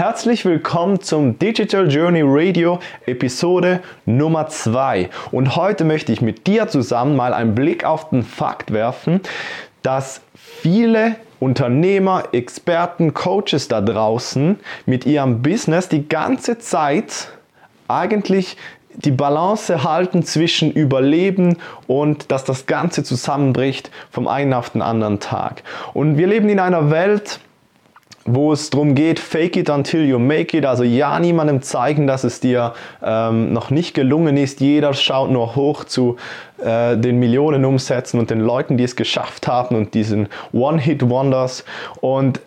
Herzlich willkommen zum Digital Journey Radio Episode Nummer 2. Und heute möchte ich mit dir zusammen mal einen Blick auf den Fakt werfen, dass viele Unternehmer, Experten, Coaches da draußen mit ihrem Business die ganze Zeit eigentlich die Balance halten zwischen Überleben und dass das Ganze zusammenbricht vom einen auf den anderen Tag. Und wir leben in einer Welt, wo es darum geht, fake it until you make it, also ja niemandem zeigen, dass es dir ähm, noch nicht gelungen ist. Jeder schaut nur hoch zu äh, den Millionen Umsätzen und den Leuten, die es geschafft haben und diesen One-Hit-Wonders. Und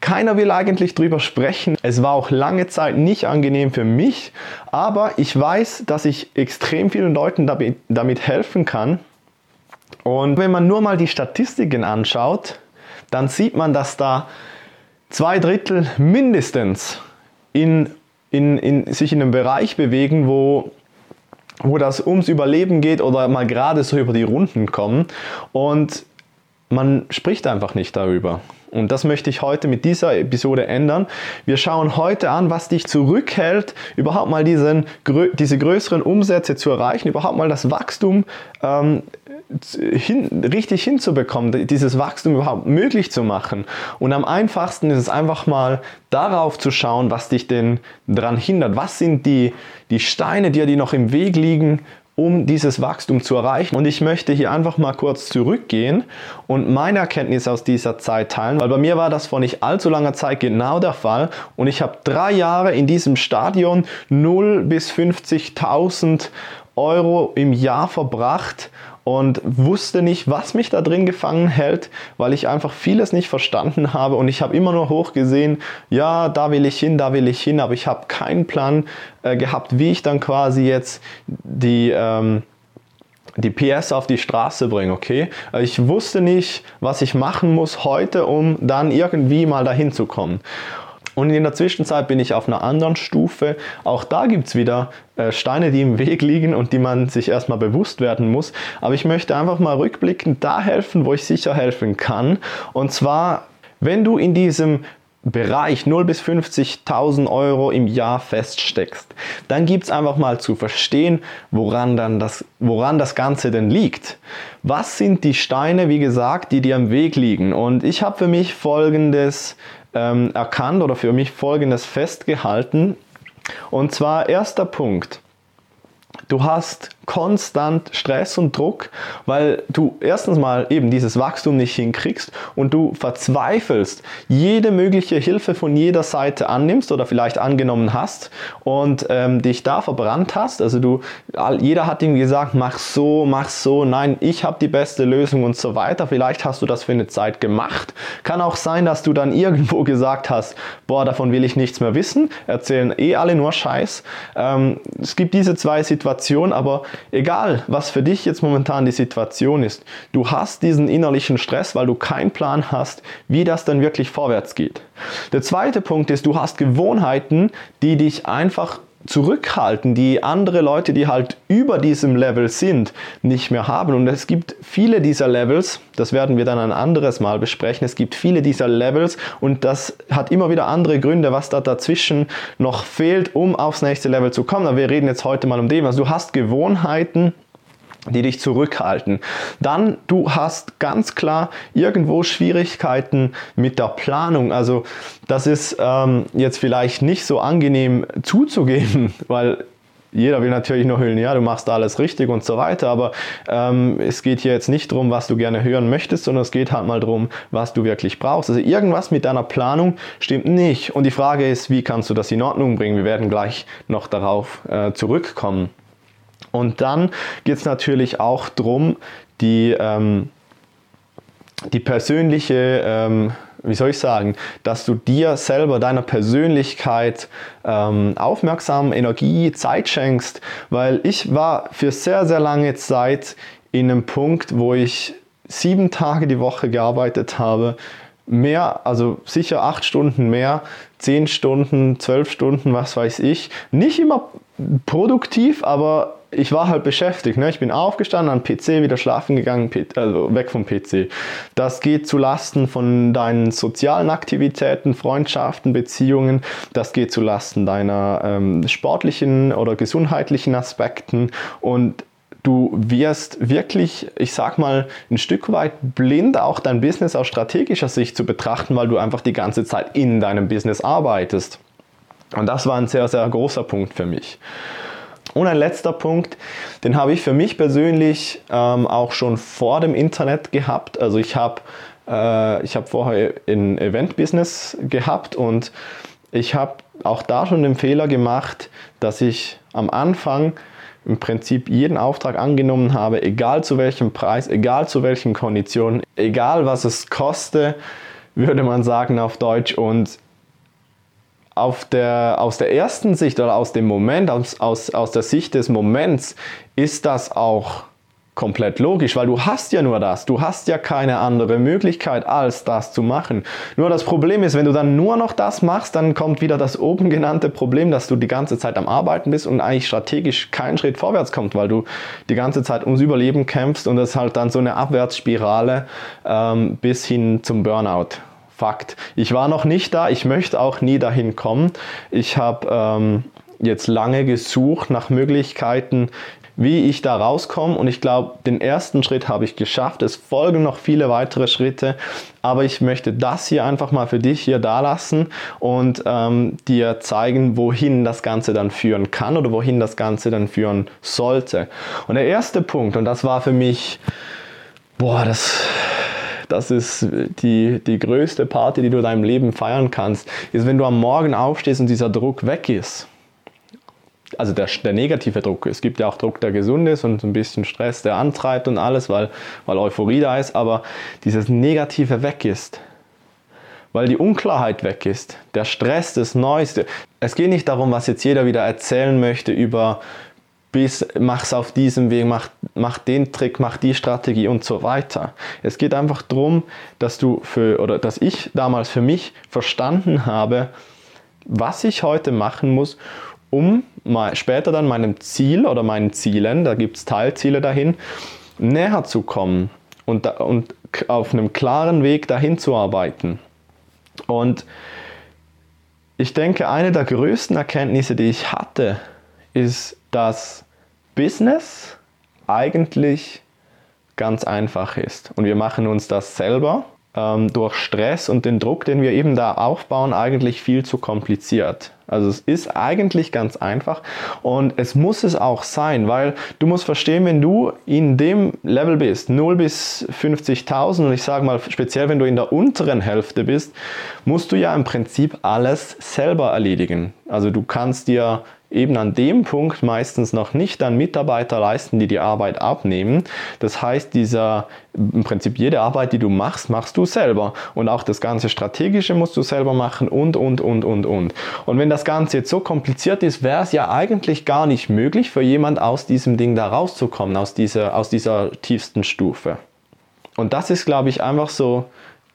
keiner will eigentlich drüber sprechen. Es war auch lange Zeit nicht angenehm für mich, aber ich weiß, dass ich extrem vielen Leuten damit, damit helfen kann. Und wenn man nur mal die Statistiken anschaut, dann sieht man, dass da zwei Drittel mindestens in, in, in, sich in einem Bereich bewegen, wo, wo das ums Überleben geht oder mal gerade so über die Runden kommen. Und man spricht einfach nicht darüber. Und das möchte ich heute mit dieser Episode ändern. Wir schauen heute an, was dich zurückhält, überhaupt mal diesen, diese größeren Umsätze zu erreichen, überhaupt mal das Wachstum ähm, hin, richtig hinzubekommen, dieses Wachstum überhaupt möglich zu machen. Und am einfachsten ist es einfach mal darauf zu schauen, was dich denn daran hindert. Was sind die, die Steine, die dir noch im Weg liegen, um dieses Wachstum zu erreichen. Und ich möchte hier einfach mal kurz zurückgehen und meine Erkenntnis aus dieser Zeit teilen, weil bei mir war das vor nicht allzu langer Zeit genau der Fall und ich habe drei Jahre in diesem Stadion 0 bis 50.000 Euro im Jahr verbracht und wusste nicht, was mich da drin gefangen hält, weil ich einfach vieles nicht verstanden habe und ich habe immer nur hochgesehen, ja, da will ich hin, da will ich hin, aber ich habe keinen Plan äh, gehabt, wie ich dann quasi jetzt die... Ähm, die PS auf die Straße bringe, okay? Äh, ich wusste nicht, was ich machen muss heute, um dann irgendwie mal dahin zu kommen. Und in der Zwischenzeit bin ich auf einer anderen Stufe. Auch da gibt es wieder äh, Steine, die im Weg liegen und die man sich erstmal bewusst werden muss. Aber ich möchte einfach mal rückblickend da helfen, wo ich sicher helfen kann. Und zwar, wenn du in diesem Bereich 0 bis 50.000 Euro im Jahr feststeckst, dann gibt es einfach mal zu verstehen, woran, dann das, woran das Ganze denn liegt. Was sind die Steine, wie gesagt, die dir am Weg liegen? Und ich habe für mich folgendes ähm, erkannt oder für mich Folgendes festgehalten. Und zwar erster Punkt. Du hast konstant Stress und Druck, weil du erstens mal eben dieses Wachstum nicht hinkriegst und du verzweifelst, jede mögliche Hilfe von jeder Seite annimmst oder vielleicht angenommen hast und ähm, dich da verbrannt hast. Also du, jeder hat ihm gesagt, mach so, mach so, nein, ich habe die beste Lösung und so weiter. Vielleicht hast du das für eine Zeit gemacht. Kann auch sein, dass du dann irgendwo gesagt hast, boah, davon will ich nichts mehr wissen, erzählen eh alle nur Scheiß. Ähm, es gibt diese zwei Situationen, aber Egal, was für dich jetzt momentan die Situation ist, du hast diesen innerlichen Stress, weil du keinen Plan hast, wie das dann wirklich vorwärts geht. Der zweite Punkt ist, du hast Gewohnheiten, die dich einfach zurückhalten, die andere Leute, die halt über diesem Level sind, nicht mehr haben. Und es gibt viele dieser Levels, das werden wir dann ein anderes Mal besprechen, es gibt viele dieser Levels und das hat immer wieder andere Gründe, was da dazwischen noch fehlt, um aufs nächste Level zu kommen. Aber wir reden jetzt heute mal um dem. Also du hast Gewohnheiten, die dich zurückhalten. Dann du hast ganz klar irgendwo Schwierigkeiten mit der Planung. Also das ist ähm, jetzt vielleicht nicht so angenehm zuzugeben, weil jeder will natürlich nur hören, ja, du machst alles richtig und so weiter, aber ähm, es geht hier jetzt nicht darum, was du gerne hören möchtest, sondern es geht halt mal darum, was du wirklich brauchst. Also irgendwas mit deiner Planung stimmt nicht. Und die Frage ist, wie kannst du das in Ordnung bringen? Wir werden gleich noch darauf äh, zurückkommen. Und dann geht es natürlich auch darum, die, ähm, die persönliche, ähm, wie soll ich sagen, dass du dir selber, deiner Persönlichkeit ähm, aufmerksam, Energie, Zeit schenkst, weil ich war für sehr, sehr lange Zeit in einem Punkt, wo ich sieben Tage die Woche gearbeitet habe, mehr, also sicher acht Stunden mehr, zehn Stunden, zwölf Stunden, was weiß ich. Nicht immer produktiv, aber ich war halt beschäftigt. Ne? Ich bin aufgestanden, am PC wieder schlafen gegangen, also weg vom PC. Das geht zu Lasten von deinen sozialen Aktivitäten, Freundschaften, Beziehungen. Das geht zu Lasten deiner ähm, sportlichen oder gesundheitlichen Aspekten. Und du wirst wirklich, ich sag mal, ein Stück weit blind auch dein Business aus strategischer Sicht zu betrachten, weil du einfach die ganze Zeit in deinem Business arbeitest. Und das war ein sehr, sehr großer Punkt für mich. Und ein letzter Punkt, den habe ich für mich persönlich ähm, auch schon vor dem Internet gehabt. Also ich habe äh, hab vorher ein Event-Business gehabt und ich habe auch da schon den Fehler gemacht, dass ich am Anfang im Prinzip jeden Auftrag angenommen habe, egal zu welchem Preis, egal zu welchen Konditionen, egal was es koste, würde man sagen auf Deutsch. Und auf der, aus der ersten Sicht oder aus dem Moment, aus, aus, aus der Sicht des Moments, ist das auch komplett logisch, weil du hast ja nur das. Du hast ja keine andere Möglichkeit, als das zu machen. Nur das Problem ist, wenn du dann nur noch das machst, dann kommt wieder das oben genannte Problem, dass du die ganze Zeit am Arbeiten bist und eigentlich strategisch keinen Schritt vorwärts kommt, weil du die ganze Zeit ums Überleben kämpfst und das halt dann so eine Abwärtsspirale ähm, bis hin zum Burnout. Fakt. Ich war noch nicht da, ich möchte auch nie dahin kommen. Ich habe ähm, jetzt lange gesucht nach Möglichkeiten, wie ich da rauskomme und ich glaube, den ersten Schritt habe ich geschafft. Es folgen noch viele weitere Schritte, aber ich möchte das hier einfach mal für dich hier da lassen und ähm, dir zeigen, wohin das Ganze dann führen kann oder wohin das Ganze dann führen sollte. Und der erste Punkt, und das war für mich, boah, das das ist die, die größte Party, die du in deinem Leben feiern kannst, ist, wenn du am Morgen aufstehst und dieser Druck weg ist. Also der, der negative Druck. Es gibt ja auch Druck, der gesund ist und ein bisschen Stress, der antreibt und alles, weil, weil Euphorie da ist, aber dieses Negative weg ist weil die Unklarheit weg ist, der Stress, das Neueste. Es geht nicht darum, was jetzt jeder wieder erzählen möchte über bis mach's auf diesem Weg, mach, mach den Trick, mach die Strategie und so weiter. Es geht einfach darum, dass du für oder dass ich damals für mich verstanden habe, was ich heute machen muss, um mal später dann meinem Ziel oder meinen Zielen, da gibt es Teilziele dahin, näher zu kommen und, und auf einem klaren Weg dahin zu arbeiten. Und ich denke, eine der größten Erkenntnisse, die ich hatte, ist, dass Business eigentlich ganz einfach ist. Und wir machen uns das selber ähm, durch Stress und den Druck, den wir eben da aufbauen, eigentlich viel zu kompliziert. Also es ist eigentlich ganz einfach und es muss es auch sein, weil du musst verstehen, wenn du in dem Level bist, 0 bis 50.000 und ich sage mal speziell, wenn du in der unteren Hälfte bist, musst du ja im Prinzip alles selber erledigen. Also du kannst dir eben an dem Punkt meistens noch nicht dann Mitarbeiter leisten, die die Arbeit abnehmen. Das heißt, dieser, im Prinzip jede Arbeit, die du machst, machst du selber. Und auch das ganze Strategische musst du selber machen und, und, und, und, und. Und wenn das Ganze jetzt so kompliziert ist, wäre es ja eigentlich gar nicht möglich für jemand aus diesem Ding da rauszukommen, aus dieser, aus dieser tiefsten Stufe. Und das ist, glaube ich, einfach so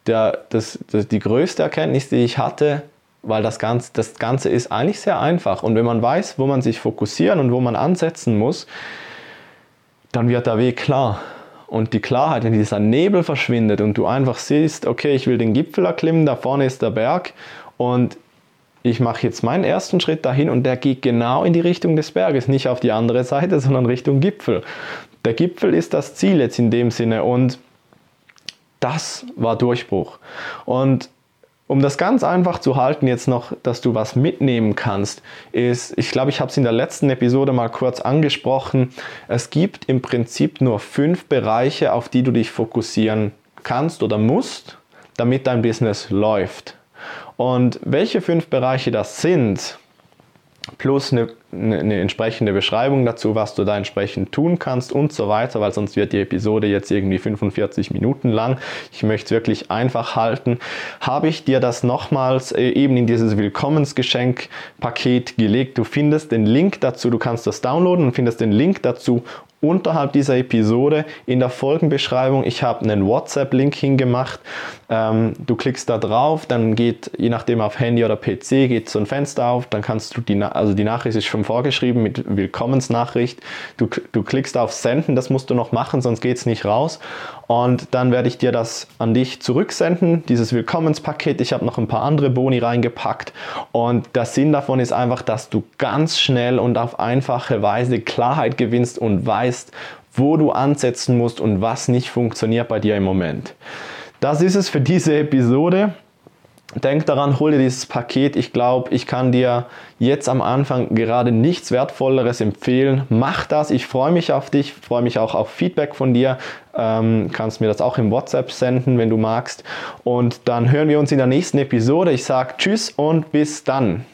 der, das, das, die größte Erkenntnis, die ich hatte, weil das Ganze, das Ganze ist eigentlich sehr einfach. Und wenn man weiß, wo man sich fokussieren und wo man ansetzen muss, dann wird der Weg klar. Und die Klarheit, wenn dieser Nebel verschwindet und du einfach siehst, okay, ich will den Gipfel erklimmen, da vorne ist der Berg und ich mache jetzt meinen ersten Schritt dahin und der geht genau in die Richtung des Berges, nicht auf die andere Seite, sondern Richtung Gipfel. Der Gipfel ist das Ziel jetzt in dem Sinne und das war Durchbruch. Und um das ganz einfach zu halten, jetzt noch, dass du was mitnehmen kannst, ist, ich glaube, ich habe es in der letzten Episode mal kurz angesprochen, es gibt im Prinzip nur fünf Bereiche, auf die du dich fokussieren kannst oder musst, damit dein Business läuft. Und welche fünf Bereiche das sind, plus eine, eine, entsprechende Beschreibung dazu, was du da entsprechend tun kannst und so weiter, weil sonst wird die Episode jetzt irgendwie 45 Minuten lang. Ich möchte es wirklich einfach halten. Habe ich dir das nochmals äh, eben in dieses Willkommensgeschenk-Paket gelegt. Du findest den Link dazu, du kannst das downloaden und findest den Link dazu unterhalb dieser Episode in der Folgenbeschreibung. Ich habe einen WhatsApp-Link hingemacht. Ähm, du klickst da drauf, dann geht, je nachdem auf Handy oder PC, geht so ein Fenster auf, dann kannst du die, also die Nachricht ist schon vorgeschrieben mit Willkommensnachricht. Du, du klickst auf Senden, das musst du noch machen, sonst geht es nicht raus. Und dann werde ich dir das an dich zurücksenden, dieses Willkommenspaket. Ich habe noch ein paar andere Boni reingepackt. Und der Sinn davon ist einfach, dass du ganz schnell und auf einfache Weise Klarheit gewinnst und weißt, wo du ansetzen musst und was nicht funktioniert bei dir im Moment. Das ist es für diese Episode. Denk daran, hol dir dieses Paket. Ich glaube, ich kann dir jetzt am Anfang gerade nichts Wertvolleres empfehlen. Mach das. Ich freue mich auf dich, freue mich auch auf Feedback von dir. Ähm, kannst mir das auch im WhatsApp senden, wenn du magst. Und dann hören wir uns in der nächsten Episode. Ich sage Tschüss und bis dann.